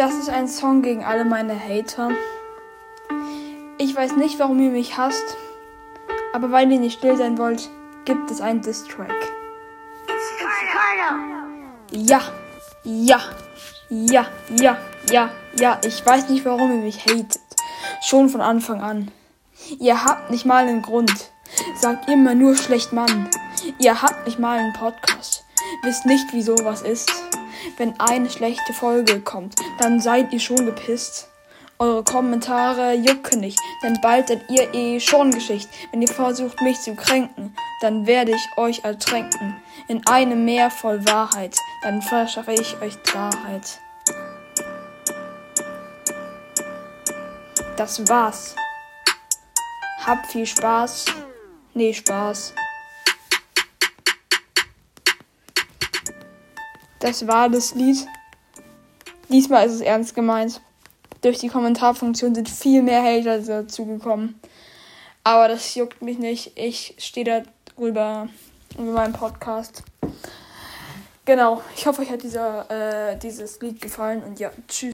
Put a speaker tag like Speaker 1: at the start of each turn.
Speaker 1: Das ist ein Song gegen alle meine Hater. Ich weiß nicht, warum ihr mich hasst, aber weil ihr nicht still sein wollt, gibt es einen Distrack. Ja, ja, ja, ja, ja, ja. Ich weiß nicht, warum ihr mich hatet. Schon von Anfang an. Ihr habt nicht mal einen Grund. Sagt immer nur schlecht Mann. Ihr habt nicht mal einen Podcast. Wisst nicht, wieso was ist. Wenn eine schlechte Folge kommt, dann seid ihr schon gepisst. Eure Kommentare jucken nicht, denn bald seid ihr eh schon Geschicht. Wenn ihr versucht, mich zu kränken, dann werde ich euch ertränken. In einem Meer voll Wahrheit, dann verschaffe ich euch Klarheit. Das war's. Habt viel Spaß. Nee, Spaß. Das war das Lied. Diesmal ist es ernst gemeint. Durch die Kommentarfunktion sind viel mehr Hater dazugekommen. Aber das juckt mich nicht. Ich stehe darüber über meinen Podcast. Genau. Ich hoffe, euch hat dieser, äh, dieses Lied gefallen und ja, tschüss.